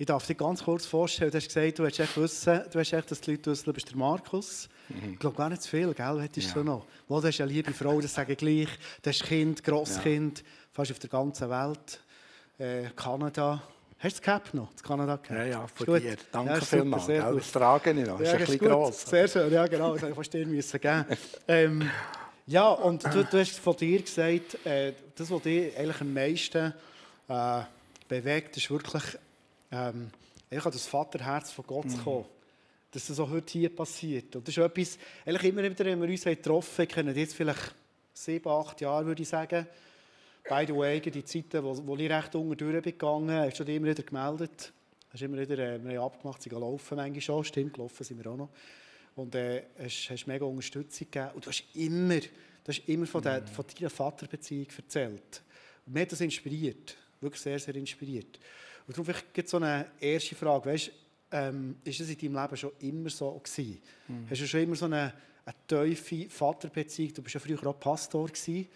Ich darf dir ganz kurz vorstellen, du hast gesagt, du echt wissen, du hast echt, dass die Leute wissen, du bist der Markus. Mhm. Ich glaube gar nicht zu viel, gell? Hättest ja. du noch. Wo, du hast eine liebe Frau, das sage ich gleich. Du hast Kind, Grosskind, ja. fast auf der ganzen Welt. Äh, Kanada. Hast du das Cap noch? Das Kanada Cap? Ja, ja, von dir. Danke ja, vielmals. Das trage ich noch. Ja, ist ein bisschen gross. Sehr schön, ja genau. Das fast dir müssen geben. ähm, ja, und du, du, hast von dir gesagt, äh, das, was dich eigentlich am meisten äh, bewegt, ist wirklich ähm, an das Vaterherz von Gott mhm. kommen. Dass das auch heute hier passiert. Und das ist etwas, eigentlich immer wieder, wenn wir uns getroffen haben, kennen jetzt vielleicht sieben, acht Jahre, würde ich sagen. By the way, die Zeiten, wo, wo ich recht unten durchgegangen hast du dich immer wieder gemeldet. Hast immer wieder, äh, wir haben abgemacht, sie laufen manchmal schon. Stimmt, gelaufen sind wir auch noch. Und äh, hast, hast mega Unterstützung gegeben. Und du hast immer, du hast immer von, der, mhm. von deiner Vaterbeziehung erzählt. Und mich hat das inspiriert. Wirklich sehr, sehr inspiriert. Und darum gibt so eine erste Frage. Weißt, ähm, ist es in deinem Leben schon immer so gewesen? Mhm. Hast du schon immer so eine, eine tiefe Vaterbeziehung? Du bist ja früher auch Pastor gewesen,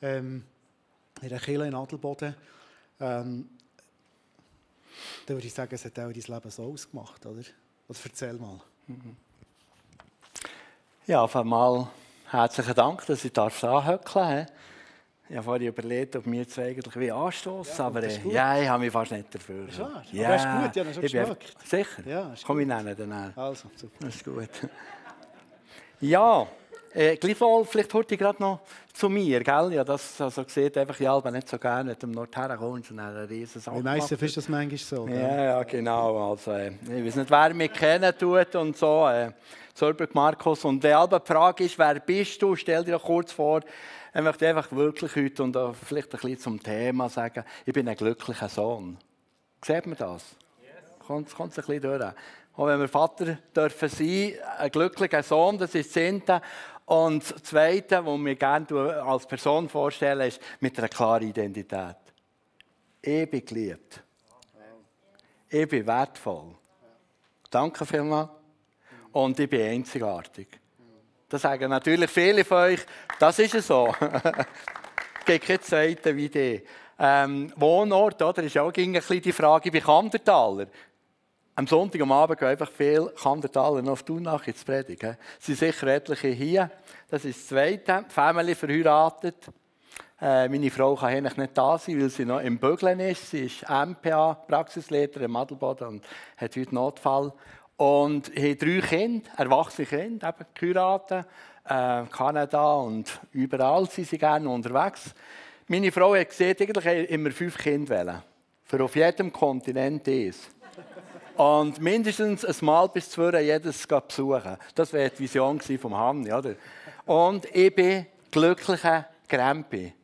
ähm, in einer Kirche in Adelboden. Ähm, dann würde ich sagen, es hat auch dein Leben so ausgemacht, oder? Oder erzähl mal. Mhm. Ja, auf einmal herzlichen Dank, dass ich anhöckeln darf. Ich habe vorhin überlegt, ob wir zwei eigentlich wie anstoßen, ja, aber äh, ja, ich habe mich fast nicht dafür. Ist wahr? Ja, aber ist gut, ja, schon geschmeckt. Sicher? Ja, ist Komm, ich nenne den. Also, super. Das ist gut. Ja, äh, gleichwohl, vielleicht heute gerade noch zu mir, gell? Ja, das also sieht einfach ja, aber nicht so gerne mit dem Nordherren kommst und eine riesen Sache. Wie meistens ist das manchmal so. Gell? Ja, ja, genau. Also, äh, ich weiß nicht, wer mich kennen tut und so. Äh, Markus. Und die Frage ist, wer bist du? Stell dir doch kurz vor, ich möchte einfach wirklich heute und auch vielleicht ein bisschen zum Thema sagen, ich bin ein glücklicher Sohn. Sieht man das? Yes. Kommt, es ein bisschen durch. Auch wenn wir Vater dürfen sein, ein glücklicher Sohn, das ist das Zehnte. Und das Zweite, was wir gerne als Person vorstellen, ist mit einer klaren Identität. Ich bin geliebt. Ich bin wertvoll. Danke vielmals. Und ich bin einzigartig. Das sagen natürlich viele von euch, das ist es so. es gibt keine zweite wie die. Ähm, Wohnort, oder, ist auch ein bisschen die Frage, bei Kandertaler. Am Sonntag am Abend gehen einfach viele Kandertaler noch auf Thunach ins Predigen. Es sind sicher etliche hier. Das ist das Zweite. Family verheiratet. Äh, meine Frau kann eigentlich nicht da sein, weil sie noch im Bügeln ist. Sie ist MPA, Praxisleiter im Adelboden und hat heute Notfall. Und haben drei Kinder, erwachsene Kinder, eben geheiratet. Äh, Kanada und überall sind sie gerne unterwegs. Meine Frau hat gesehen, eigentlich immer fünf Kinder wählen. Für auf jedem Kontinent eins. Und mindestens ein Mal bis zwei jedes besuchen. Das wäre die Vision vom Hanni, oder? Und ich bin glücklicher Grempi.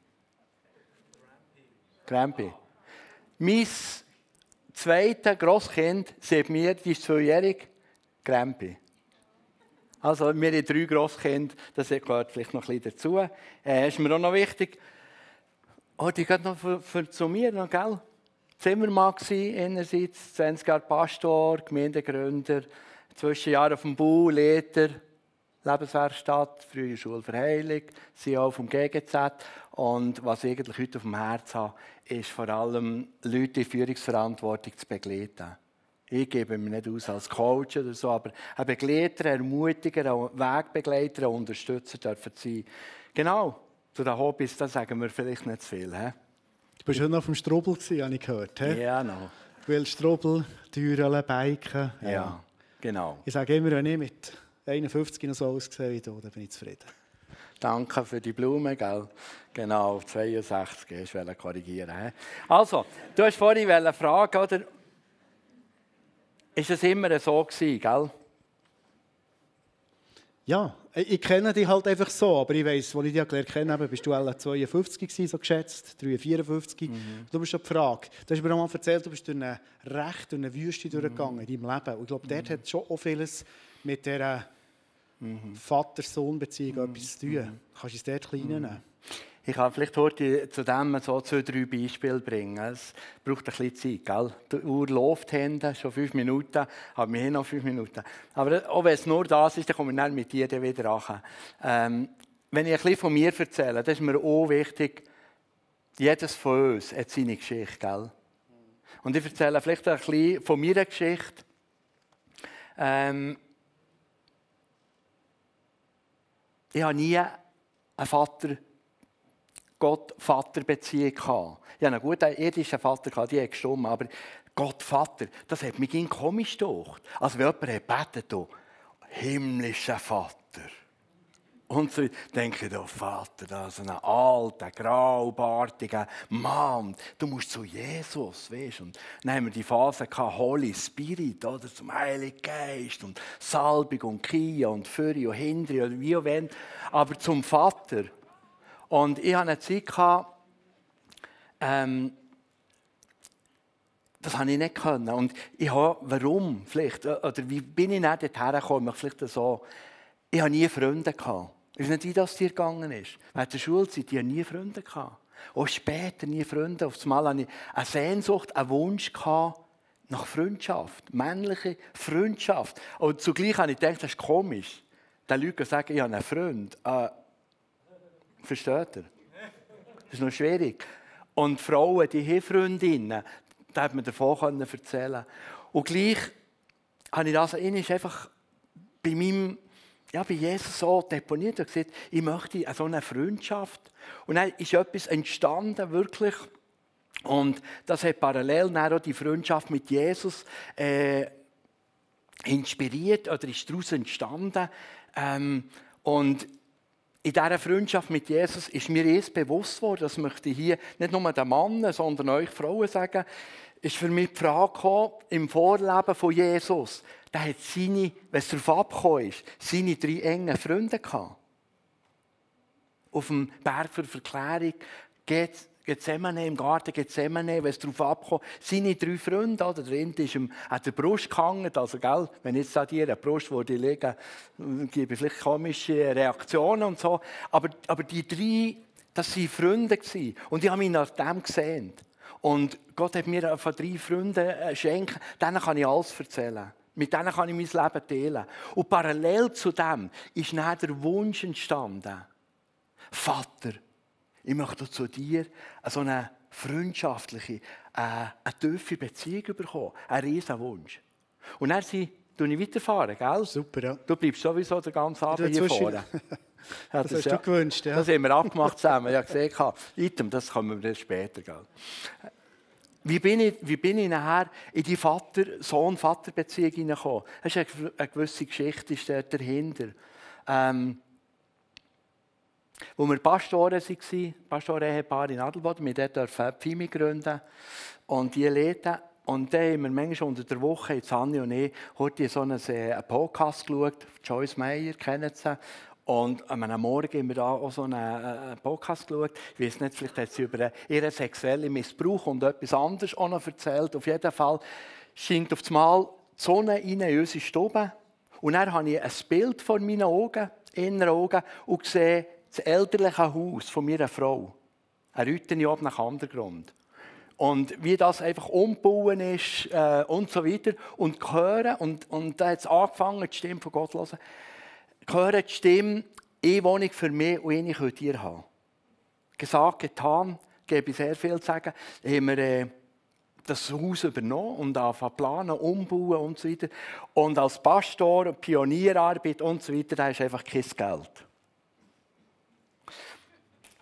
Grempi. Mein zweite Grosskind sieht mir, die ist zweijährig, Grempi. Also, wir haben drei Grosskinder, das gehört vielleicht noch ein bisschen dazu. Äh, ist mir auch noch wichtig. Oh, die geht noch für, für, zu mir, noch, gell? Zimmermann war, einerseits, 20 Jahre Pastor, Gemeindegründer, Zwischenjahre auf dem Bau, Leiter, Lebenswerkstatt, frühe Schule für Heilung, CEO vom GGZ. Und was ich eigentlich heute auf dem Herzen habe, ist vor allem Leute in Führungsverantwortung zu begleiten. Ich gebe mich nicht aus als Coach oder so, aber ein Begleiter, ein Ermutiger, ein Wegbegleiter, ein Unterstützer dürfen sein. Genau, zu den Hobbys, da sagen wir vielleicht nicht zu viel. He? Du bist schon noch auf dem Strobel, habe ich gehört. He? Ja, noch. Weil Strobel, Türen, Biken. Ja. ja, genau. Ich sage immer, wenn ich mit 51 noch so aussehe wie du, dann bin ich zufrieden. Danke für die Blumen, gell? Genau, 62, ich wollte korrigieren. Also, du hast vorhin eine Frage, oder? Ist es immer so gewesen, gell? Ja, ich kenne dich halt einfach so, aber ich weiss, als ich dich gelernt habe, bist du alle 52 gewesen, so geschätzt, 3, 54. Mhm. Du bist schon die Frage. Du hast mir auch mal erzählt, du bist durch eine Recht, durch eine Wüste mhm. durchgegangen in deinem Leben. Und ich glaube, dort mhm. hat schon auch vieles mit dieser mhm. Vater-Sohn-Beziehung mhm. etwas zu tun. Mhm. Kannst du es dort klein nehmen? Mhm. Ich kann vielleicht heute zu dem so zwei, drei Beispiele bringen. Es braucht ein bisschen Zeit. Gell? Die Uhr läuft hinten, schon fünf Minuten, aber wir haben noch fünf Minuten. Aber auch wenn es nur das ist, dann komme ich dann mit dir wieder an. Ähm, wenn ich ein bisschen von mir erzähle, das ist mir auch wichtig, jedes von uns hat seine Geschichte. Gell? Und ich erzähle vielleicht ein bisschen von meiner Geschichte. Ähm, ich habe nie einen Vater, Gott-Vater-Beziehung gehabt. Ich hatte einen guten irdischen Vater, die hat gestummt, aber Gott Vater, das hat mich komisch gedacht. Also wenn jemand betet, himmlischer Vater. Und so denke ich, oh Vater, da ist ein alter, graubärtiger Mann. Du musst zu Jesus, weißt Und dann haben wir die Phase gehabt, Holy Spirit, oder, zum Heiligen Geist und Salbung und Kia und Füri und Hindri oder wie auch wenn. Aber zum Vater. Und ich hatte eine Zeit gehabt, ähm, das habe ich nicht können. Und ich habe, warum vielleicht, oder wie bin ich nicht dorthin gekommen, vielleicht so, ich habe nie Freunde gehabt. Ich weiß nicht, wie das dir gegangen ist. Während der Schulzeit, ich habe nie Freunde gehabt. Auch später nie Freunde. Auf einmal hatte ich eine Sehnsucht, einen Wunsch gehabt nach Freundschaft. Männliche Freundschaft. Und zugleich habe ich gedacht, das ist komisch. Den Leuten sagen, ich habe einen Freund. Äh, versteht ihr? Das ist noch schwierig. Und Frauen, die haben Freundinnen, da hat man davon erzählen Und gleich habe ich das einfach bei meinem ja, bei Jesus so deponiert und gesagt, ich möchte so eine Freundschaft. Und dann ist etwas entstanden, wirklich. Und das hat parallel auch die Freundschaft mit Jesus äh, inspiriert oder ist daraus entstanden. Ähm, und in dieser Freundschaft mit Jesus ist mir erst bewusst worden, das möchte ich hier nicht nur den Mann, sondern euch Frauen sagen, ist für mich die Frage gekommen, im Vorleben von Jesus, der hat seine, wenn es darauf abgekommen ist, seine drei engen Freunde gehabt. Auf dem Berg für Verklärung, Gethsemane, im Garten Gethsemane, wenn es darauf abkommt, seine drei Freunde, oder, der eine ist ihm an der Brust gehangen, also, gell, wenn jetzt an dir eine Brust würde liegen, gebe ich vielleicht komische Reaktionen und so, aber, aber die drei, das waren Freunde gewesen. und ich habe mich nach dem gesehen. Und Gott hat mir von drei Freunden geschenkt, denen kann ich alles erzählen. Mit denen kann ich mein Leben teilen. Und parallel zu dem ist dann der Wunsch entstanden, Vater, ich möchte zu dir so eine freundschaftliche, äh, eine tiefe Beziehung bekommen. Ein riesen Wunsch. Und dann sind Du ich weiterfahren, gell? Super, ja. Du bleibst sowieso den ganzen Abend hier vorne. Ja, das, das, hast ja, du gewünscht, ja. Das haben wir abgemacht zusammen. Habe gesehen, Item, das kommen wir später. Gell? Wie bin, ich, wie bin ich nachher in die Sohn-Vater-Beziehung hineingekommen? Es ist eine, gewisse Geschichte ist dahinter. Ähm, wo wir Pastoren waren, Pastoren-Ehepaar in Adelboden, wir dürfen Pfimi gründen und die leiten. Und dann haben wir manchmal unter der Woche, jetzt Anni und ich, heute so einen, äh, einen Podcast geschaut, Joyce Meyer, kennen Sie, und am Morgen haben wir da auch so einen, äh, Podcast geschaut. Ich weiß nicht, vielleicht hat sie über ihren sexuellen Missbrauch und etwas anderes auch noch erzählt. Auf jeden Fall scheint auf einmal die Sonne rein in unsere Stube. Und dann habe ich ein Bild vor meinen Augen, inneren Augen, und sehe das elterliche Haus von meiner Frau. Eine Rütene oben nach Untergrund. Und wie das einfach umbauen ist äh, und so weiter. Und hören, und, und da hat es angefangen, die Stimme von Gott zu hören hören die Stimme, eine Wohnung für mich und eine könnt ihr haben. Gesagt, getan, gebe ich sehr viel zu sagen. Haben wir äh, das Haus übernommen und angefangen planen, umbauen und so weiter. Und als Pastor, Pionierarbeit und so weiter, da ist einfach kein Geld.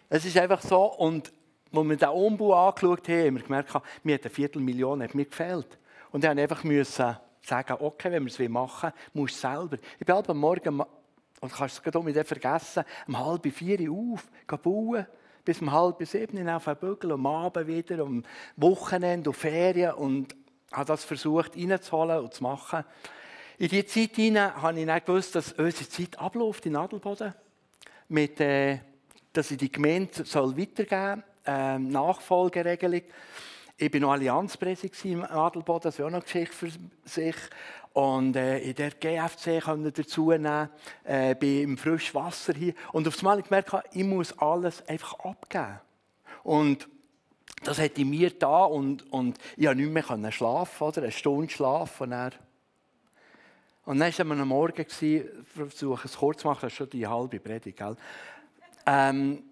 Es ist einfach so, und als wir den Umbau angeschaut haben, haben wir gemerkt, mir hat eine Viertelmillion hat mir gefehlt. Und dann musste ich sagen, okay, wenn wir es machen wollen, musst du selber. Ich bin am Morgen und kannst es gerade nicht vergessen, um halb vier Uhr auf, bauen, bis um halb sieben auf den Bügel, am Abend wieder, um Wochenende und Ferien und habe das versucht reinzuholen und zu machen. In diese Zeit hinein habe ich nicht gewusst, dass unsere Zeit abläuft in Adelboden. Mit, äh, dass ich die Gemeinde soll weitergeben soll, äh, Nachfolgeregelung. Ich war noch Allianzpräsident im Adelboden, das ist auch noch eine Geschichte für sich. Und äh, in der GFC können dazu nehmen, äh, im Frischwasser hier. Und auf einmal habe ich gemerkt, ich muss alles einfach abgeben. Und das hat in mir da und, und ich konnte nicht mehr schlafen, oder? eine Stunde schlafen. Und dann, und dann war am Morgen, versuche es kurz zu machen, das ist schon die halbe Predigt. Gell? Ähm,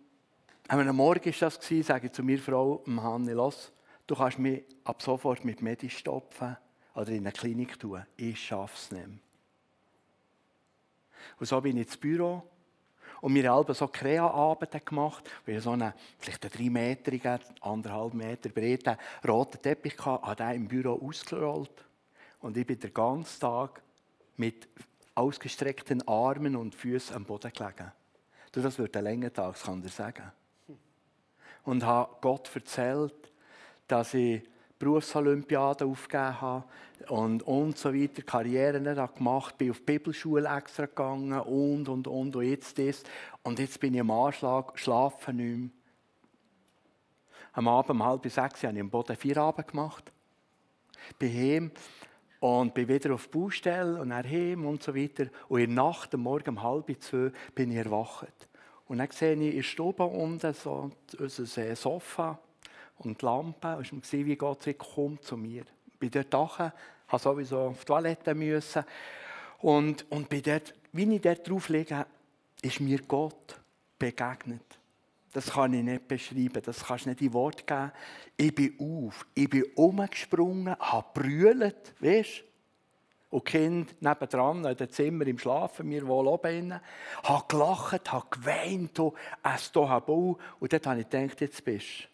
am Morgen war das, sage ich zu meiner Frau, Hanni, los, du kannst mich ab sofort mit Medi stopfen oder in eine Klinik tun. Ich schaffe es nicht mehr. Und so bin ich ins Büro und wir haben so Krea-Abende gemacht. Hatten so einen, vielleicht einen 3 Meter, anderthalb Meter breiten roten Teppich, gehabt, habe den im Büro ausgerollt. Und ich bin den ganzen Tag mit ausgestreckten Armen und Füßen am Boden gelegen. das wird ein langer Tag, das kann ich sagen. Und habe Gott erzählt, dass ich Berufsolympiade aufgegeben habe und, und so weiter, Karrieren gemacht, bin auf die Bibelschule extra gegangen und, und, und, und jetzt das. Und jetzt bin ich am Anschlag, schlafe nicht mehr. Am Abend um halb sechs habe ich am Boden vier Abend gemacht. Bin heim und bin wieder auf die Baustelle und dann heim und so weiter. Und in der Nacht, am Morgen um halb zwei, bin ich erwacht. Und dann sehe ich in der Stube unten so unser Sofa und die Lampe. Und ich wie Gott sagt, komm zu mir. Ich bin dort dachen, habe sowieso auf die Toilette müssen. Und, und bin dort, wie ich dort drauf liege, ist mir Gott begegnet. Das kann ich nicht beschreiben, das kannst du nicht in Wort geben. Ich bin auf, ich bin umgesprungen, habe brüllt, weißt? Und die Kinder nebendran, in dem Zimmer im Schlafen, mir wohl oben, habe gelacht, habe geweint, es hier. Und dort habe ich gedacht, jetzt bist du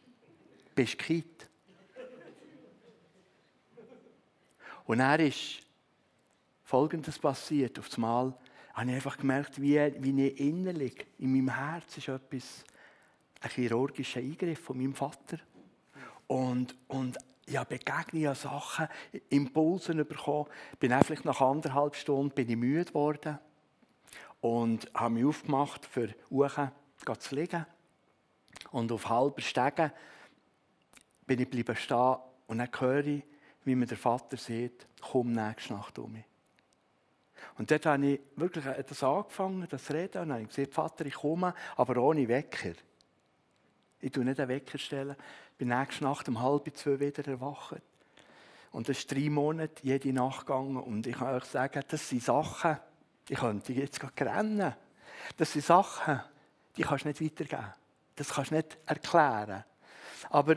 bist Kind. Und dann ist Folgendes passiert. Auf einmal habe ich einfach gemerkt, wie, wie ich innerlich, in meinem Herz ist etwas, ein chirurgischer Eingriff von meinem Vater. Und, und ich habe Begegnungen, Sachen, Impulse bekommen. Bin vielleicht nach anderthalb Stunden bin ich müde geworden und habe mich aufgemacht, für Uchen zu liegen. Und auf halber Stege bin ich bleiben stehen und dann höre ich, wie mir der Vater sagt, komm nächste Nacht um mich. Und dort habe ich wirklich das angefangen, das Reden, und habe gesagt, Vater, ich komme, aber ohne Wecker. Ich tue nicht einen Wecker stellen. Ich bin nächste Nacht um halb zwei wieder erwacht. Und das ist drei Monate jede Nacht gegangen. Und ich kann euch sagen, das sind Sachen, die könnte ich jetzt gerade rennen. Das sind Sachen, die kannst du nicht weitergeben. Das kannst du nicht erklären. Aber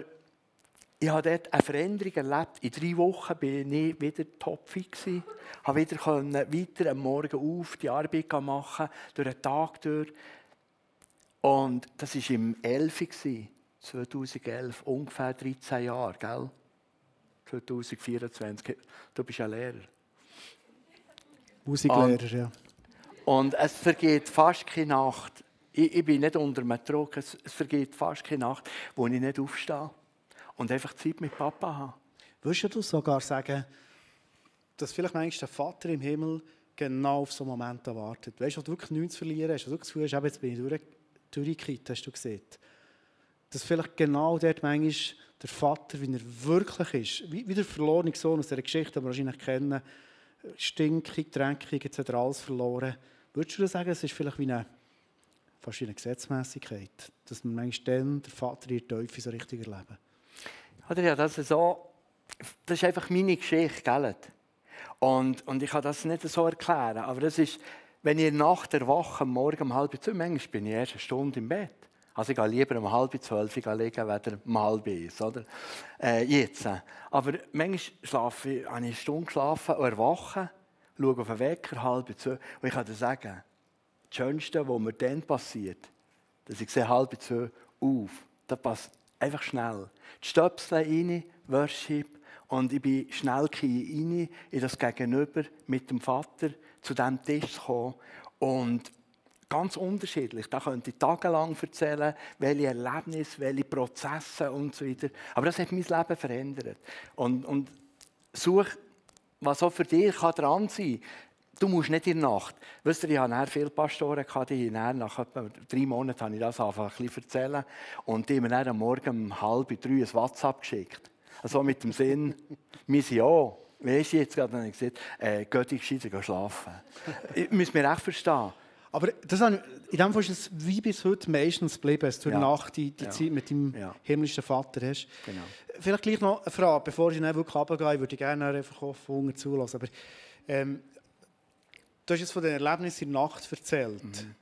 ich habe dort eine Veränderung erlebt. In drei Wochen bin ich wieder topfit Ich konnte wieder weiter am Morgen auf die Arbeit machen, durch den Tag durch. Und das war im 11. 2011, ungefähr 13 Jahre, gell? 2024. Du bist ja Lehrer. Musiklehrer, und, ja. Und es vergeht fast keine Nacht. Ich, ich bin nicht unter einem Druck. Es, es vergeht fast keine Nacht, wo ich nicht aufstehe und einfach Zeit mit Papa haben. Würdest du sogar sagen, dass vielleicht manchmal der Vater im Himmel genau auf so einen Moment wartet? Weißt du, du wirklich nichts zu verlieren hast, du das Gefühl hast, jetzt bin ich durch, hast du gesehen. Dass vielleicht genau dort manchmal der Vater, wie er wirklich ist, wie, wie der verlorene Sohn aus dieser Geschichte, die wir wahrscheinlich kennen, stinkig, dreckig, jetzt hat er alles verloren. Würdest du sagen, es ist vielleicht wie eine, fast Gesetzmäßigkeit, dass man manchmal dann der Vater in der Teufel so richtig erleben? Oder ja, das, ist so, das ist einfach meine Geschichte, gell? Und, und ich kann das nicht so erklären, aber das ist, wenn ich Nacht erwache, morgen um halb zwölf, manchmal bin ich erst eine Stunde im Bett. Also ich gehe lieber um halb zwölf liegen, weder um halb eins, oder? Äh, jetzt. Aber manchmal schlafe ich, habe ich eine Stunde geschlafen und erwache, schaue auf den Wecker, halb zwölf, und ich kann dir sagen, das Schönste, was mir dann passiert, dass ich sehe halb zwölf auf, das passt einfach schnell. Die Stöpsel rein, Worship, und ich bin schnell rein in das Gegenüber mit dem Vater zu diesem Tisch kommen. Und ganz unterschiedlich. Da könnte ich tagelang erzählen, welche Erlebnisse, welche Prozesse und so weiter. Aber das hat mein Leben verändert. Und, und such, was auch für dich kann dran sein. Du musst nicht in der Nacht. Wisst ihr, ich hatte viele Pastoren, die nach etwa drei Monaten habe ich das einfach ein bisschen erzählen. Und die haben mir dann am Morgen um halb drei ein WhatsApp geschickt. Also mit dem Sinn, wir sind ja. Weißt du, jetzt gerade habe ich gesagt, äh, geht ich gescheiter schlafen. ich muss mir echt verstehen. Aber das, in dem Fall ist es wie bis heute meistens geblieben, dass du ja. Nacht die, die ja. Zeit mit deinem ja. himmlischen Vater hast. Genau. Vielleicht gleich noch eine Frage, bevor ich dann wirklich runtergehe, würde ich gerne einfach offen zulassen. Aber ähm, Du hast jetzt von den Erlebnissen in der Nacht erzählt. Mhm.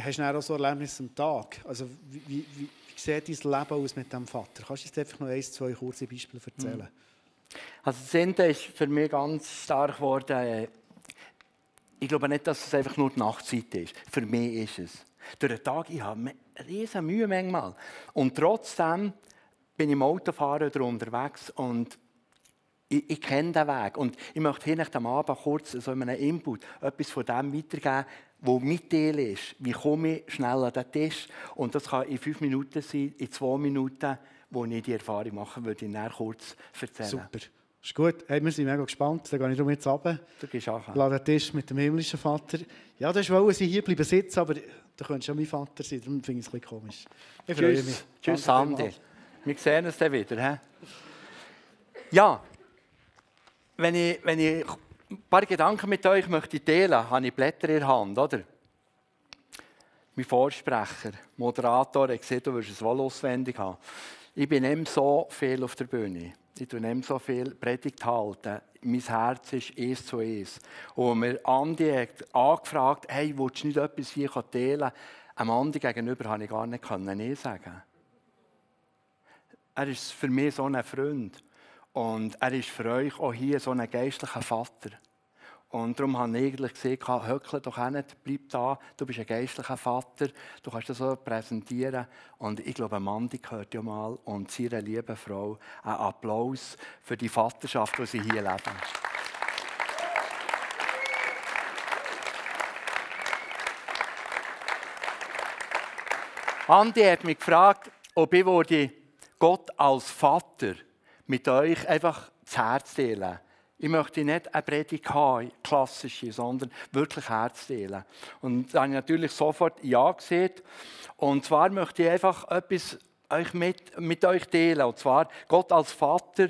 Hast du auch so Erlebnisse am Tag? Also wie, wie, wie sieht dein Leben aus mit dem Vater? Kannst du uns einfach noch ein, zwei kurze Beispiele erzählen? Mhm. Also das Ende ist für mich ganz stark geworden. Äh, ich glaube nicht, dass es einfach nur die Nachtzeit ist. Für mich ist es. Durch den Tag, ich habe eine riesen Mühe manchmal. Und trotzdem bin ich im Autofahren oder unterwegs und ich, ich kenne den Weg. Und ich möchte hier am Abend kurz so in einem Input etwas von dem weitergeben, wo mit Teil ist. Wie komme ich schnell an den Tisch? Und das kann in fünf Minuten sein, in zwei Minuten, wo ich die Erfahrung machen würde, ich kurz erzählen. Super. Ist gut. Hey, wir sind mega gespannt. Dann gehe ich jetzt runter. Du gehst auch. Lade den Tisch mit dem himmlischen Vater. Ja, das wollen sie hier bleiben sitzen, aber du könntest schon mein Vater sein. Darum finde ich es ein bisschen komisch. Ich freue mich. Tschüss, Andi. Wir sehen uns dann wieder. He? Ja, wenn ich, wenn ich ein paar Gedanken mit euch möchte teilen, habe ich Blätter in der Hand, oder? Mein Vorsprecher, Moderator, hat gesagt, du wirst es wohl auswendig haben. Ich bin nicht so viel auf der Bühne. Ich tue nicht so viel Predigt halten. Mein Herz ist eins zu eins. Und mir Andi hat angefragt, hey, willst du nicht etwas hier teilen? Einem Andi gegenüber konnte ich gar nicht Nein sagen. Er ist für mich so ein Freund. Und er ist für euch auch hier so ein geistlicher Vater. Und darum habe ich eigentlich gesagt, höckle doch nicht, bleib da, du bist ein geistlicher Vater, du kannst das so präsentieren. Und ich glaube, Mandy gehört ja mal und seine liebe Frau einen Applaus für die Vaterschaft, die sie hier leben. Andi hat mich gefragt, ob ich Gott als Vater mit euch einfach das Herz teilen ich möchte nicht eine Predigt haben, klassische, sondern wirklich Herz teilen. Und da habe ich natürlich sofort Ja gesehen. Und zwar möchte ich einfach etwas euch mit, mit euch teilen. Und zwar Gott als Vater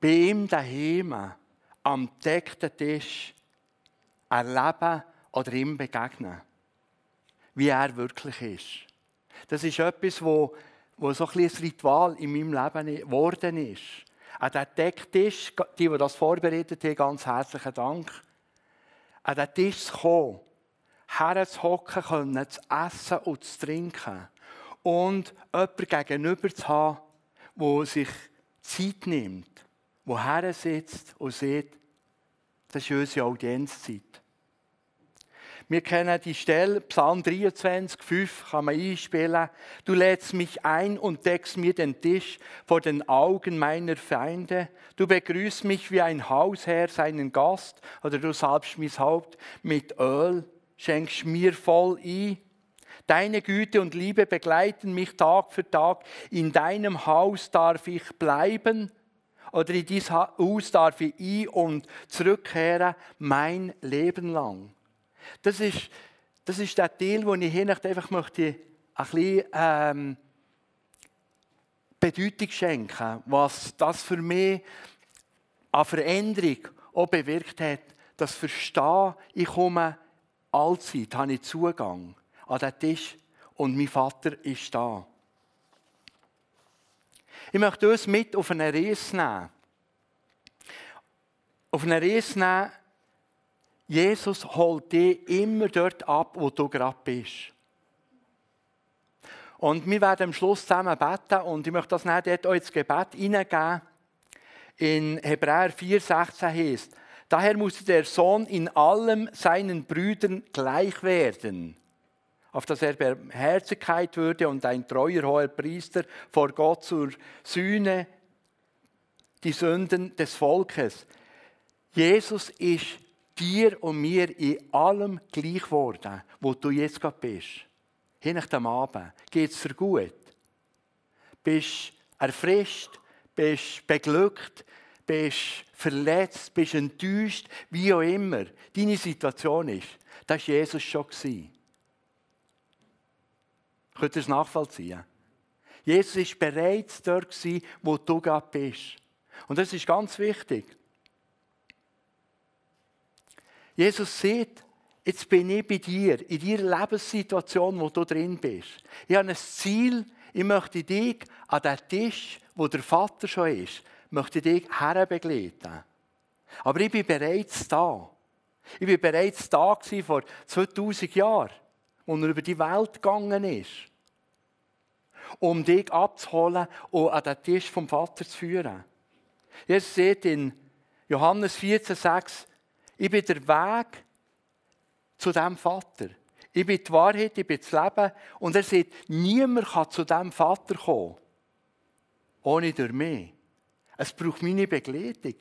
bei ihm daheim am deckten Tisch erleben oder ihm begegnen. Wie er wirklich ist. Das ist etwas, wo, wo so ein, Ritual in meinem Leben geworden ist an den Decktisch, die, die das vorbereitet haben, ganz herzlichen Dank. An den Tisch zu kommen, herzuhocken können, zu essen und zu trinken. Und jemanden gegenüber zu haben, der sich Zeit nimmt, der her sitzt und sieht, das ist unsere Audienzzeit. Wir kennen die Stelle, Psalm 23, 5 kann man einspielen. Du lädst mich ein und deckst mir den Tisch vor den Augen meiner Feinde. Du begrüßt mich wie ein Hausherr seinen Gast oder du salbst mein Haupt mit Öl, schenkst mir voll ein. Deine Güte und Liebe begleiten mich Tag für Tag. In deinem Haus darf ich bleiben oder in dieses Haus darf ich ein und zurückkehren mein Leben lang. Das ist, das ist der Teil, den ich hier einfach möchte ein bisschen ähm, Bedeutung schenken, was das für mich an Veränderung auch bewirkt hat. Das Verstehen, ich komme allzeit, habe ich Zugang an den Tisch und mein Vater ist da. Ich möchte uns mit auf eine Reise nehmen. Auf eine Reise nehmen, Jesus holt dich immer dort ab, wo du gerade bist. Und wir werden am Schluss zusammen beten und ich möchte das nicht dort auch ins Gebet hineingeben. In Hebräer 4,16 heißt, daher muss der Sohn in allem seinen Brüdern gleich werden, auf dass er Barmherzigkeit würde und ein treuer hoher Priester vor Gott zur Sühne die Sünden des Volkes. Jesus ist dir und mir in allem gleich geworden, wo du jetzt gerade bist. Nach dem Abend geht es dir gut. Bist erfrischt, bist beglückt, bist verletzt, bist enttäuscht, wie auch immer deine Situation ist. Das war Jesus schon. Könnt ihr es nachvollziehen? Jesus war bereits dort, wo du gerade bist. Und das ist ganz wichtig. Jesus sagt, jetzt bin ich bei dir, in deiner Lebenssituation, wo du drin bist. Ich habe ein Ziel, ich möchte dich an den Tisch, wo der Vater schon ist, möchte dich herbegleiten. Aber ich bin bereits da. Ich bin bereits da vor 2000 Jahren, als er über die Welt gegangen ist. um dich abzuholen und an den Tisch vom Vater zu führen. Jesus sieht in Johannes 14,6, ich bin der Weg zu dem Vater. Ich bin die Wahrheit, ich bin das Leben. Und er sagt, niemand kann zu dem Vater kommen, ohne durch mich. Es braucht meine Begleitung.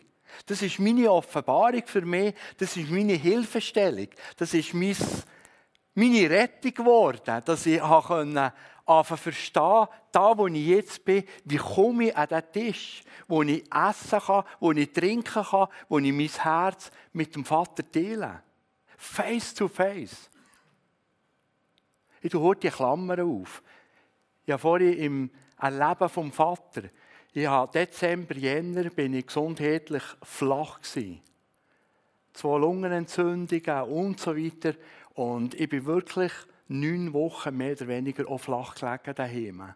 Das ist meine Offenbarung für mich, das ist meine Hilfestellung, das ist mein, meine Rettung geworden, dass ich anfangen verstehen da wo ich jetzt bin, wie komme ich an den Tisch, wo ich essen kann, wo ich trinken kann, wo ich mein Herz mit dem Vater teile. Face to face. Ich tue die Klammer auf. Ich habe vorhin im Erleben vom Vater, ich habe Dezember, Jänner, bin ich gesundheitlich flach gewesen. Zwei Lungenentzündungen und so weiter. Und ich bin wirklich neun Wochen mehr oder weniger auch flach gelegen daheim.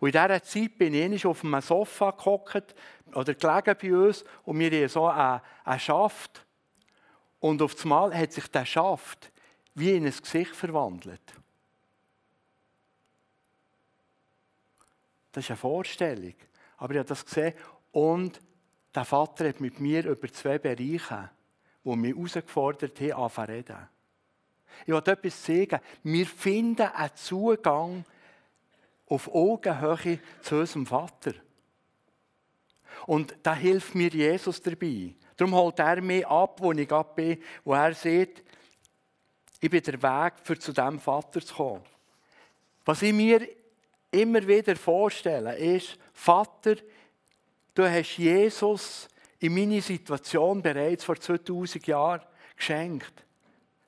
Und in dieser Zeit bin ich auf einem Sofa gehockt oder gelegen bei uns und wir haben so einen, Schaft. Und auf einmal hat sich der Schaft wie in ein Gesicht verwandelt. Das ist eine Vorstellung. Aber ich habe das gesehen und der Vater hat mit mir über zwei Bereiche, die mich herausgefordert haben, anfangen Ich will etwas sagen. Wir finden einen Zugang auf Augenhöhe zu unserem Vater. Und da hilft mir Jesus dabei. Darum holt er mich ab, wo ich gerade bin, wo er sieht, ich bin der Weg, für zu diesem Vater zu kommen. Was ich mir immer wieder vorstelle, ist, Vater, du hast Jesus in meine Situation bereits vor 2000 Jahren geschenkt.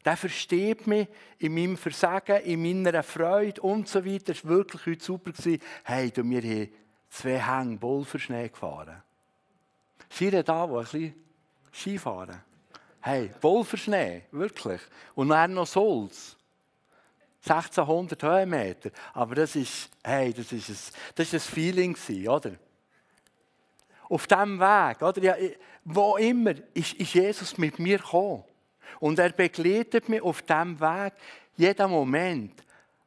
Der versteht mich in meinem Versagen, in meiner Freude und so weiter. Es war wirklich heute super. Hey, du, wir haben zwei Hänge Pulverschnee gefahren. Sie da, wo ein bisschen Skifahren. Hey, Pulverschnee, wirklich. Und dann noch Solz. 1600 Höhenmeter. Aber das ist, hey, das ist ein, das ist ein Feeling oder? Auf diesem Weg, oder? Ja, wo immer, ist, ist Jesus mit mir gekommen. Und er begleitet mich auf diesem Weg, jeden Moment,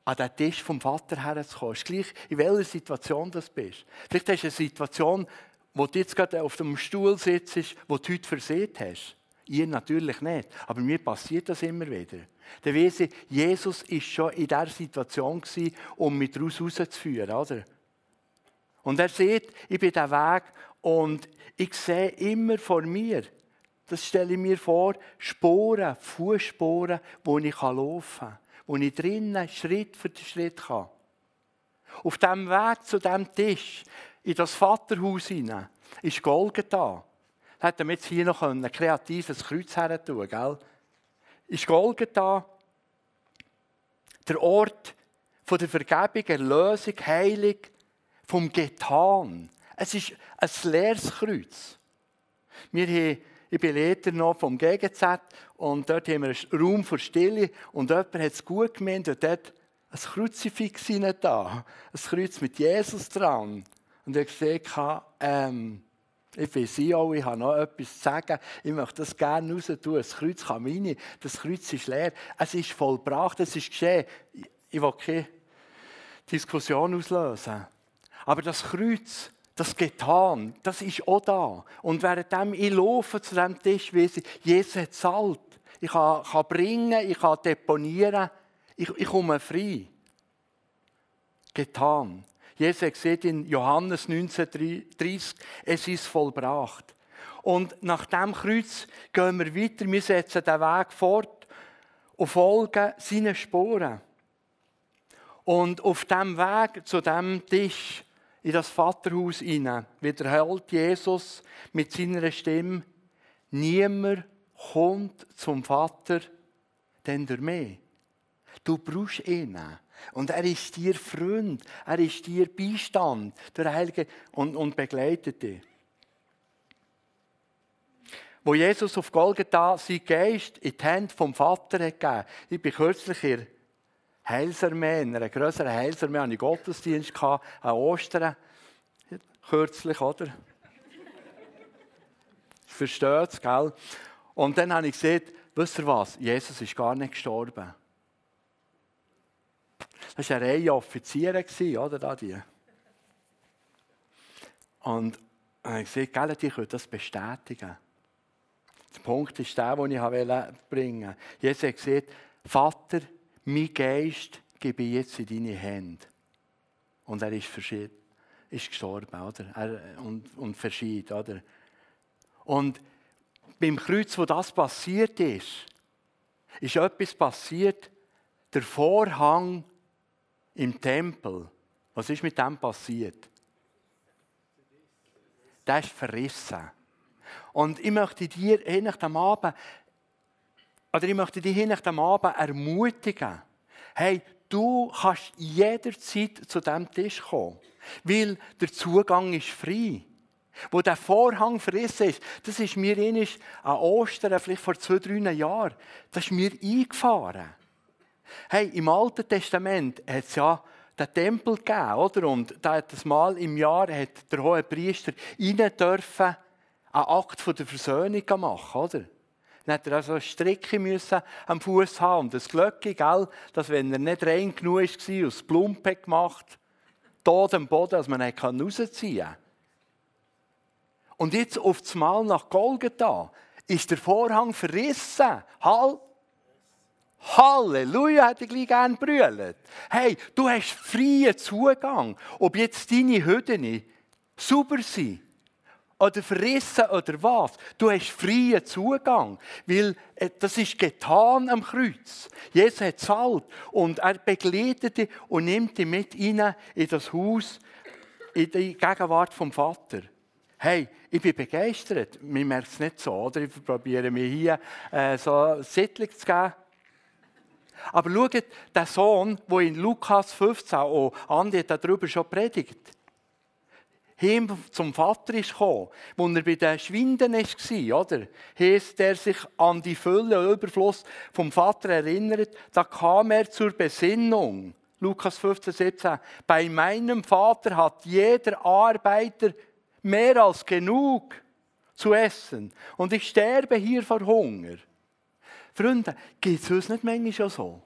an den Tisch vom Vater herzukommen. Ist gleich, in welcher Situation du bist. Vielleicht hast du eine Situation, wo du jetzt gerade auf dem Stuhl sitzt, wo du heute versehen hast. Ihr natürlich nicht. Aber mir passiert das immer wieder. Dann weiss ich, Jesus war schon in dieser Situation, um mich daraus rauszuführen. Oder? Und er sieht, ich bin der Weg und ich sehe immer vor mir, das stelle ich mir vor, Sporen, Fußspuren, wo ich laufen kann, wo ich drinnen Schritt für Schritt kann. Auf dem Weg zu dem Tisch, in das Vaterhaus hinein, ist Golgatha. Hätten wir jetzt hier noch ein kreatives Kreuz her tun, gell? Ist Golgatha der Ort von der Vergebung, Erlösung, Heilung, vom Getan. Es ist ein leeres Kreuz. Wir haben ich bin Leiter noch vom GGZ und dort haben wir einen Raum für Stille und jemand hat es gut gemeint und dort ein Kruzifix da, ein Kreuz mit Jesus dran. Und ich habe gesagt, ähm, ich bin CEO, ich habe noch etwas zu sagen, ich möchte das gerne raus tun. Das Kreuz kann meine, das Kreuz ist leer. Es ist vollbracht, es ist geschehen. Ich will keine Diskussion auslösen. Aber das Kreuz, das getan, das ist auch da. Und während ich laufe zu diesem Tisch, weiss ich, Jesus hat zahlt. Ich kann, kann, bringen, ich kann deponieren, ich, ich komme frei. Getan. Jesus gesagt in Johannes 19,30, es ist vollbracht. Und nach dem Kreuz gehen wir weiter, wir setzen den Weg fort und folgen seinen Spuren. Und auf dem Weg zu dem Tisch in das Vaterhaus hinein wiederholt Jesus mit seiner Stimme, niemand kommt zum Vater, denn durch mich. Du brauchst ihn. Und er ist dir Freund, er ist dir Beistand, der Heilige, und, und begleitet dich. Wo Jesus auf Golgatha sein Geist in die Hände vom Vater hat gegeben. Ich bin kürzlich in Heilsarmee, in größeren Heilsarmee, hatte ich Gottesdienst an Ostern. Kürzlich, oder? Versteht es, gell? Und dann habe ich gesehen, wisst ihr was? Jesus ist gar nicht gestorben. Das war eine Reihe Offiziere, oder? Da die. Und ich habe gesagt, die können das bestätigen. Der Punkt ist der, den ich bringen wollte. Jesus hat gesagt, Vater, mein Geist gebe ich jetzt in deine Hände. Und er ist, ist gestorben, oder? Er, und, und verschieden, oder? Und beim Kreuz, wo das passiert ist, ist etwas passiert, der Vorhang im Tempel. Was ist mit dem passiert? Der ist verrissen. Und ich möchte dir nach dem Abend, oder ich möchte dich nach dem Abend ermutigen, hey, du kannst jederzeit zu diesem Tisch kommen, weil der Zugang ist frei. Wo der Vorhang verrissen ist, das ist mir an Ostern, vielleicht vor zwei, drei Jahren, das ist mir eingefahren. Hey, im Alten Testament hat es ja den Tempel gegeben, oder? Und da das Mal im Jahr hat der hohe Priester rein dürfen, einen Akt der Versöhnung machen, oder? Dann hat er also Stricke müssen am Fuß haben und das Glöckchen, gell, dass wenn er nicht rein genug war, aus Plumpe gemacht, tot am Boden, dass man ihn rausziehen kann. Und jetzt auf das Mal nach Golgatha ist der Vorhang verrissen. Halt! Halleluja, hätte ich gerne brüllt. Hey, du hast freien Zugang. Ob jetzt deine Hütten sauber sind oder verrissen oder was. Du hast freien Zugang, weil äh, das ist getan am Kreuz. Jesus hat zahlt und er begleitet dich und nimmt dich mit rein in das Haus, in die Gegenwart vom Vater. Hey, ich bin begeistert. Man merkt es nicht so, oder? Ich probiere mir hier äh, so Sittling zu geben. Aber schaut, der Sohn, der in Lukas 15, oh, Andi hat darüber schon predigt, ihm zum Vater ist gekommen, wo er bei den Schwinden war, oder? Heißt, der sich an die Fülle und Überfluss vom Vater erinnert, da kam er zur Besinnung. Lukas 15, 17. Bei meinem Vater hat jeder Arbeiter mehr als genug zu essen. Und ich sterbe hier vor Hunger. Freunde, geht es uns nicht manchmal schon so?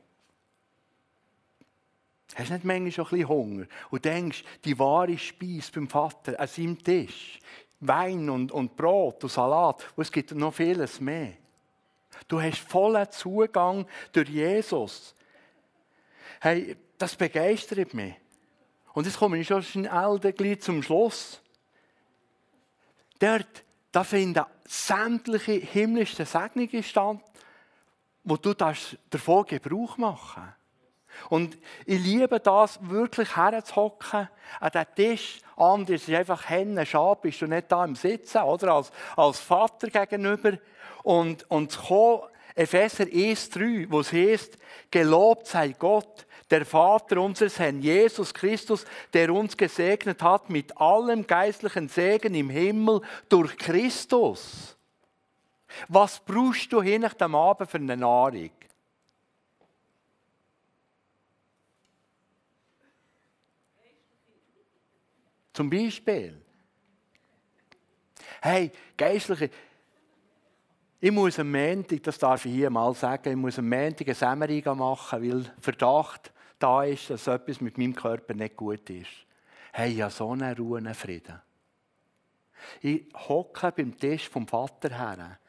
Hast du nicht manchmal schon ein bisschen Hunger und denkst, die wahre Speise beim Vater an seinem Tisch, Wein und, und Brot und Salat und es gibt noch vieles mehr. Du hast vollen Zugang durch Jesus. Hey, das begeistert mich. Und jetzt komme ich schon schnell zum Schluss. Dort, da finden sämtliche himmlischen Segnungen stand, wo du davon Gebrauch machen darfst. Und ich liebe das, wirklich herzuhocken, an den Tisch. Anders ist einfach Henne, Schab, bist du nicht da im Sitzen, oder? Als, als Vater gegenüber. Und, und zu kommen, Epheser 1,3, wo es heißt, gelobt sei Gott, der Vater unseres Herrn Jesus Christus, der uns gesegnet hat mit allem geistlichen Segen im Himmel durch Christus. Was brauchst du nach dem Abend für eine Nahrung? Zum Beispiel. Hey, Geistliche, ich muss am Montag, das darf ich hier mal sagen, ich muss am Montag eine Sämmerung machen, weil Verdacht da ist, dass etwas mit meinem Körper nicht gut ist. Hey, ja so eine Ruhe, einen Frieden. Ich hocke beim Tisch vom Vater her.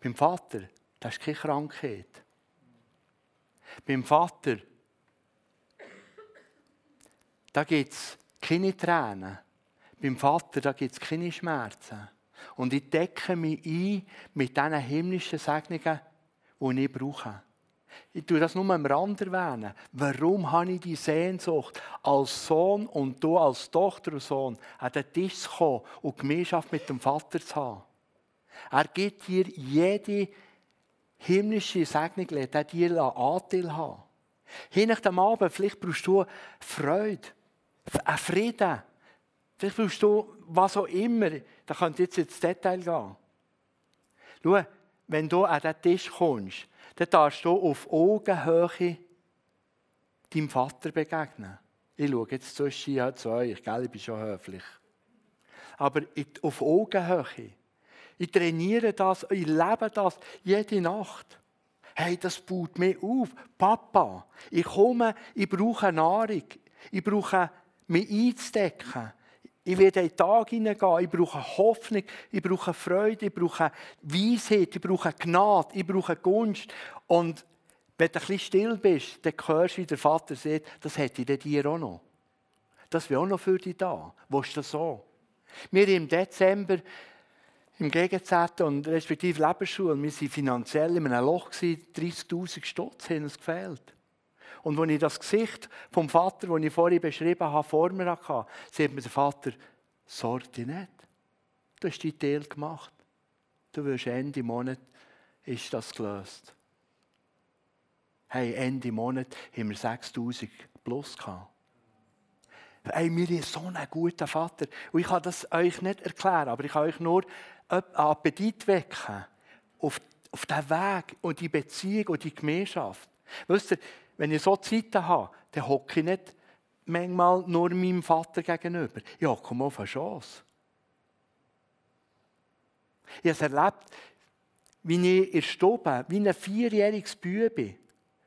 Beim Vater, das ist keine Krankheit. Beim Vater, da gibt es keine Tränen. Beim Vater, da gibt es keine Schmerzen. Und ich decke mich ein mit diesen himmlischen Segnungen, die ich brauche. Ich tue das nur am Rand erwähnen. Warum habe ich die Sehnsucht, als Sohn und du als Tochter und Sohn an den Tisch zu kommen und Gemeinschaft mit dem Vater zu haben? Er gibt dir jede himmlische Segnung, er dir Anteil haben. Hin nach dem Abend, vielleicht brauchst du Freude, einen Frieden, Vielleicht willst du was auch immer. Da könnt jetzt ins Detail gehen. Schau, wenn du an den Tisch kommst, dann darfst du auf Augenhöhe deinem Vater begegnen. Ich schaue jetzt zwischen zu euch, gell? ich bin schon höflich. Aber auf Augenhöhe. Ich trainiere das, ich lebe das jede Nacht. Hey, das baut mich auf. Papa, ich komme, ich brauche Nahrung. Ich brauche mich einzudecken. Ich werde in den Tag hineingehen. Ich brauche Hoffnung, ich brauche Freude, ich brauche Weisheit, ich brauche Gnade, ich brauche Gunst. Und wenn du ein bisschen still bist, dann hörst du, wie der Vater sagt, das hätte ich dir auch noch. Das wäre auch noch für dich da. Wo ist das so? Wir im Dezember im GGZ und respektive Lebensschule, wir waren finanziell in einem Loch, 30'000 Stutz haben uns gefehlt. Und als ich das Gesicht vom Vater, das ich vorhin beschrieben habe, vor mir hatte, sagt mir der Vater, sorg nicht. Du hast deinen Teil gemacht. Du wirst Ende Monat ist das gelöst. Hey, Ende Monat haben wir 6000 plus gehabt. Hey, wir haben so einen guten Vater. Und ich kann das euch nicht erklären, aber ich kann euch nur Appetit wecken auf, auf den Weg und die Beziehung und die Gemeinschaft. Wisst ihr, wenn ich so Zeiten habe, dann hocke ich nicht manchmal nur meinem Vater gegenüber. Ich hocke auf eine Chance. Ich habe es erlebt, wie ich in Stube, wie ein vierjähriges Bübe,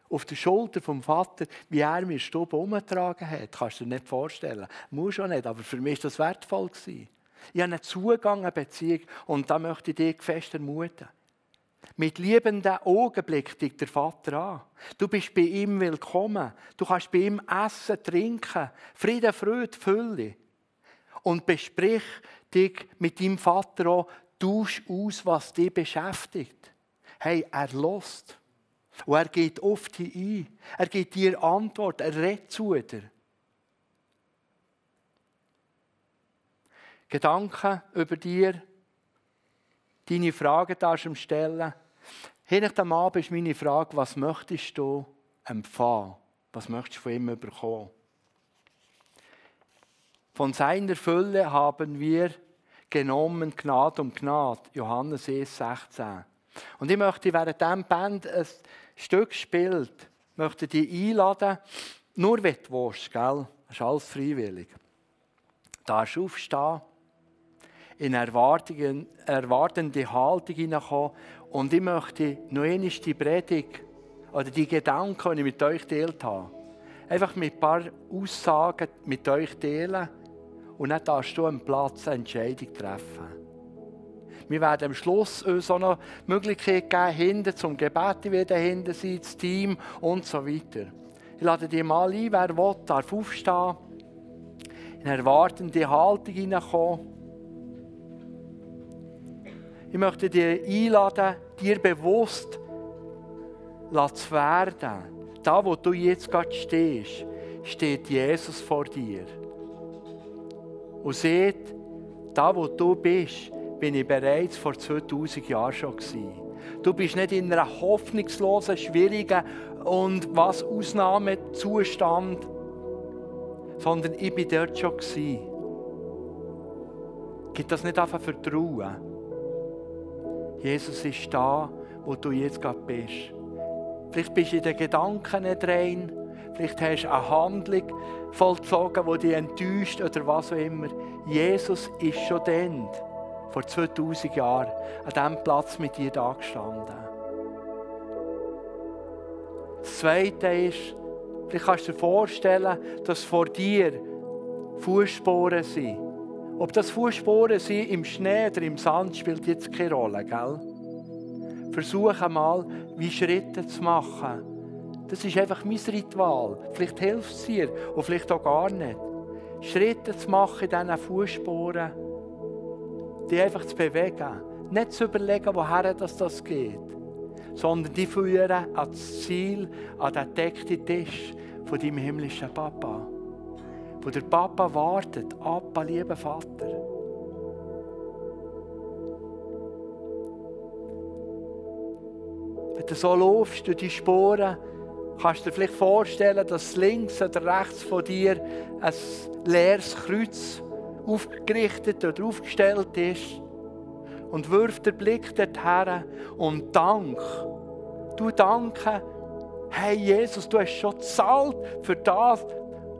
auf der Schulter vom Vater, wie er mir Stube umgetragen hat. Kannst du dir nicht vorstellen. Muss auch nicht, aber für mich war das wertvoll. Ich habe einen Zugang, eine Beziehung und da möchte ich dich fest ermutigen. Mit liebenden Augen blickt dich der Vater an. Du bist bei ihm willkommen. Du kannst bei ihm essen, trinken, Frieden, Freude, Fülle. Und besprich dich mit deinem Vater auch, tausch aus, was dich beschäftigt. Hey, er lost. Und er geht dich ein. Er gibt dir Antwort. Er redet zu dir. Gedanken über dir, deine Fragen darfst du stellen. Hinter dem Abend ist meine Frage, was möchtest du empfangen? Was möchtest du von ihm bekommen? Von seiner Fülle haben wir genommen Gnade um Gnade. Johannes 1, 16. Und ich möchte während diesem Band ein Stück spielt, möchte dich einladen, nur wenn du willst, gell? Das ist alles freiwillig. Du darfst aufstehen in erwartende Haltung hineinkommen. Und ich möchte noch einmal die Predigt oder die Gedanken, die ich mit euch teilt habe, einfach mit ein paar Aussagen mit euch teilen und dann darfst du am Platz eine Entscheidung treffen. Wir werden am Schluss uns auch noch die Möglichkeit geben, hinten zum Gebet wieder hinten sein, das Team und so weiter. Ich lade dich mal ein, wer will, darf aufstehen, in erwartende Haltung hineinkommen. Ich möchte dich einladen, dir bewusst zu werden. Da, wo du jetzt gerade stehst, steht Jesus vor dir. Und seht, da, wo du bist, bin ich bereits vor 2000 Jahren schon gewesen. Du bist nicht in einer hoffnungslosen, schwierigen und was Ausnahmezustand, sondern ich bin dort schon gewesen. Gibt das nicht einfach Vertrauen? Jesus ist da, wo du jetzt gerade bist. Vielleicht bist du in den Gedanken nicht rein. Vielleicht hast du eine Handlung vollzogen, die dich enttäuscht oder was auch immer. Jesus ist schon dann, vor 2000 Jahren, an diesem Platz mit dir da gestanden. Das Zweite ist, vielleicht kannst du dir vorstellen, dass vor dir Fußspuren sind ob das Fußspuren sind im Schnee oder im Sand, spielt jetzt keine Rolle, gell? Versuche mal, wie Schritte zu machen. Das ist einfach mein Ritual. Vielleicht hilft es dir und vielleicht auch gar nicht. Schritte zu machen in diesen Fußspuren, die einfach zu bewegen. Nicht zu überlegen, woher das, das geht, sondern die führen an das Ziel, an den deckten Tisch von deinem himmlischen Papa wo der Papa wartet. Papa, lieber Vater. Wenn du so laufst durch die Sporen, kannst du dir vielleicht vorstellen, dass links oder rechts von dir ein leeres Kreuz aufgerichtet oder aufgestellt ist. Und wirft den Blick dorthin und Dank. Du danke, hey Jesus, du hast schon gezahlt für das,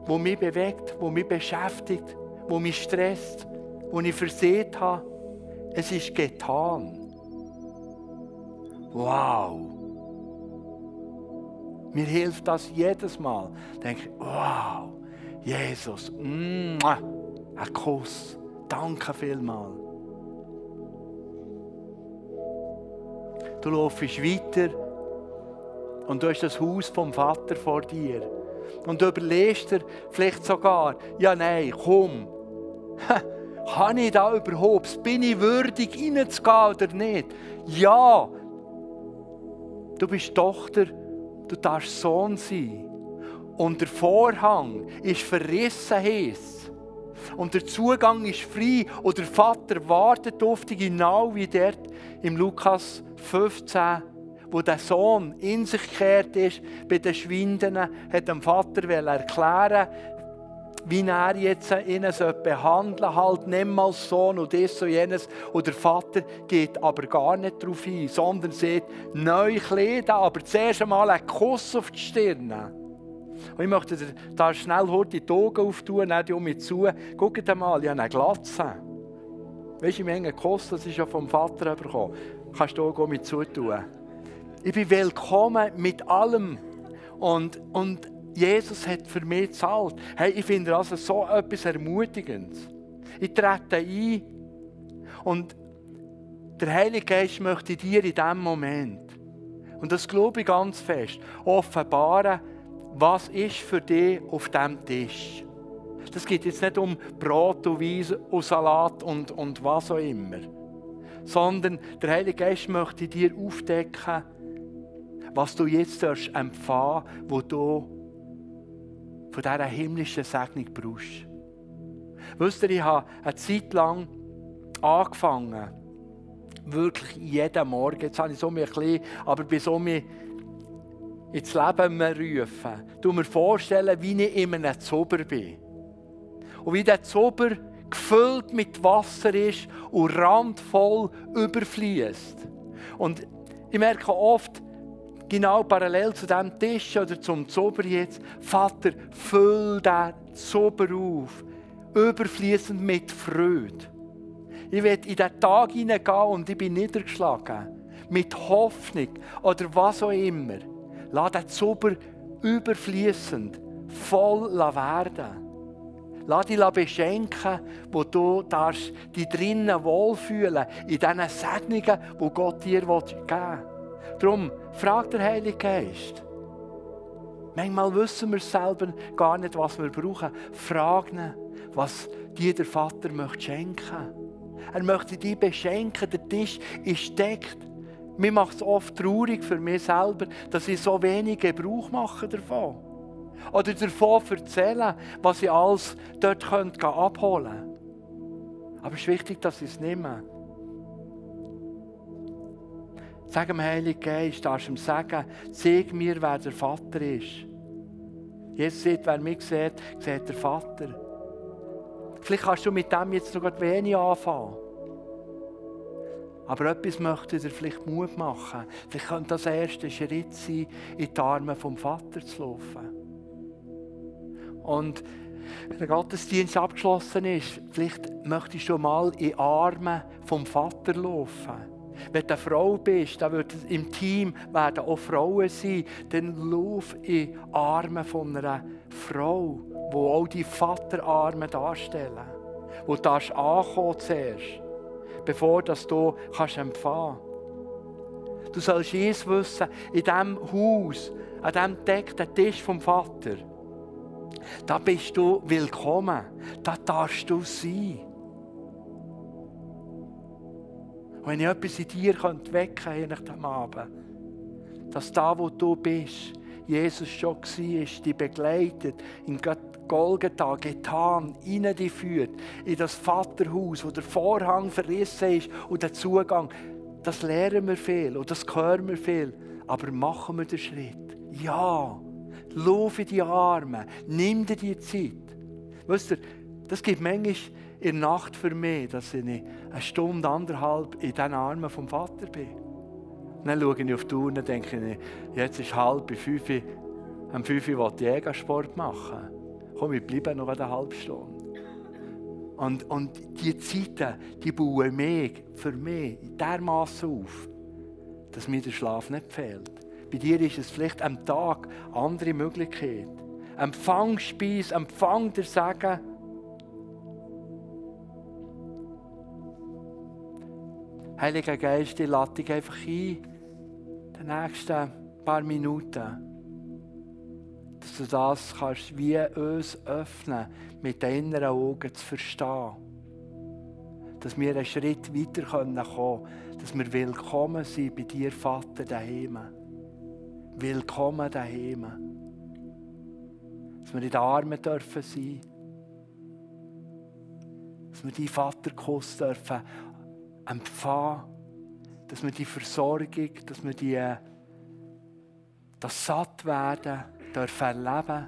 wo mich bewegt, wo mich beschäftigt, wo mich stresst, wo ich versehen habe. Es ist getan. Wow. Mir hilft das jedes Mal. Denke ich, wow, Jesus, mm, ein Kuss. Danke vielmals. Du läufst weiter und du hast das Haus vom Vater vor dir. Und du überlegst dir vielleicht sogar, ja nein, komm, kann ich da überhaupt, bin ich würdig reinzugehen oder nicht? Ja, du bist Tochter, du darfst Sohn sein. Und der Vorhang ist verrissen heiß. Und der Zugang ist frei und der Vater wartet auf dich, genau wie dort im Lukas 15 wo der Sohn in sich gekehrt ist, bei den Schwinden, hat dem Vater erklären wie er jetzt ihn behandeln halt nimm als Sohn und das und jenes. Und der Vater geht aber gar nicht darauf ein, sondern sagt, neu Kleider, aber zuerst einmal einen Kuss auf die Stirn. Und ich möchte da schnell heute die Augen auftun, nicht um mich zu. Schaut mal, ich habe eine Glatze. Weißt du, wie Menge kostet, das ist ja vom Vater bekommen. Kannst du auch mit zutun. Ich bin willkommen mit allem. Und, und Jesus hat für mich gezahlt. Hey, ich finde also so etwas Ermutigendes. Ich trete ein und der Heilige Geist möchte dir in diesem Moment, und das glaube ich ganz fest, offenbaren, was ist für dich auf diesem Tisch. Das geht jetzt nicht um Brot und Wein und Salat und, und was auch immer. Sondern der Heilige Geist möchte dir aufdecken, was du jetzt empfangen wo du von dieser himmlischen Segnung brauchst. Wisst ihr, ich habe eine Zeit lang angefangen, wirklich jeden Morgen, jetzt habe ich so ein bisschen, aber bei so mir ins Leben rufen, du mir vorstellen, wie ich in einem Zuber bin. Und wie der Zuber gefüllt mit Wasser ist und randvoll überfließt. Und ich merke oft, genau parallel zu dem Tisch oder zum Zober jetzt, Vater, füll den Zober auf, überfließend mit Freude. Ich werde in diesen Tag hineingehen und ich bin niedergeschlagen. Mit Hoffnung oder was auch immer. Lass den Zober überfließend voll werden. Lass dich beschenken, wo du darfst, dich drinnen wohlfühlen in diesen Segnungen, die Gott dir geben will. Darum fragt der Heilige Geist. Manchmal wissen wir selber gar nicht, was wir brauchen. Frag ihn, was dir der Vater möchte schenken. Er möchte dich beschenken. Der Tisch ist deckt. Mir macht es oft traurig für mich selber, dass ich so wenig Gebrauch mache davon. Oder davon erzählen, was ich alles dort abholen könnte. Aber es ist wichtig, dass ich es nehme. Sag dem Heiligen Geist, darfst ihm sagen, zeig mir, wer der Vater ist. Jesus sagt, wer mich sieht, sieht der Vater. Vielleicht kannst du mit dem jetzt noch wenig anfangen. Aber etwas möchte dir vielleicht Mut machen. Vielleicht könnte das erste Schritt sein, in die Arme vom Vater zu laufen. Und wenn der Gottesdienst abgeschlossen ist, vielleicht möchtest du mal in die Arme vom Vater laufen. Wenn du eine Frau bist, dann wird im Team werden auch Frauen sein, dann lauf in die Arme von einer Frau, die auch die Vaterarme darstellen. Wo du darfst ankommen zuerst, bevor dass du kannst empfangen Du sollst eins wissen, in diesem Haus, an diesem deckten Tisch vom Vater, da bist du willkommen. Da darfst du sein. Und wenn ich etwas in dir wecken könnte, dem Abend, dass da, wo du bist, Jesus schon war, dich begleitet, in Golgatha getan, in dich führt, in das Vaterhaus, wo der Vorhang verrissen ist und der Zugang, das lernen wir viel und das hören wir viel. Aber machen wir den Schritt. Ja, lauf in die Arme, nimm dir die Zeit. Weißt du, das gibt manchmal in der Nacht für mich, dass ich eine Stunde, anderthalb in den Armen vom Vater bin. dann schaue ich auf die Uhr und denke ich, jetzt ist halb fünf, am fünf will ich Jägersport machen. Komm, ich bleibe noch eine halbe Stunde. Und, und die Zeiten, die bauen mich, für mich dermaßen auf, dass mir der Schlaf nicht fehlt. Bei dir ist es vielleicht am Tag andere Möglichkeit. Empfang Speis, empfang der Segen. Heiliger Geist, ich lade dich einfach ein, die nächsten paar Minuten, dass du das kannst wie uns öffnen, mit den inneren Augen zu verstehen. Dass wir einen Schritt weiter kommen können, dass wir willkommen sind bei dir, Vater, daheim. Willkommen daheim. Dass wir in den Armen dürfen sein. Dass wir deinen Vaterkuss dürfen empfangen. Dass wir die Versorgung, dass wir die, das Sattwerden dürfen erleben.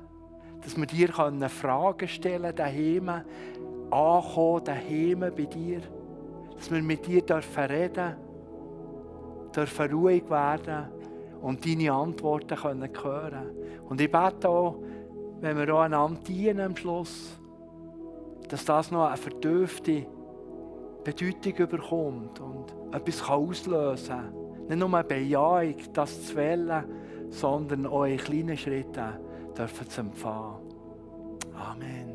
Dass wir dir können Fragen stellen daheim, ankommen daheim bei dir. Dass wir mit dir dürfen reden, dürfen ruhig werden und deine Antworten können hören. Und ich bete auch, wenn wir auch einander dienen am Schluss, dass das noch eine vertiefte Bedeutung bekommt und etwas auslösen kann. Nicht nur eine Bejahung, das zu wählen, sondern auch in kleinen Schritten dürfen zu empfangen. Amen.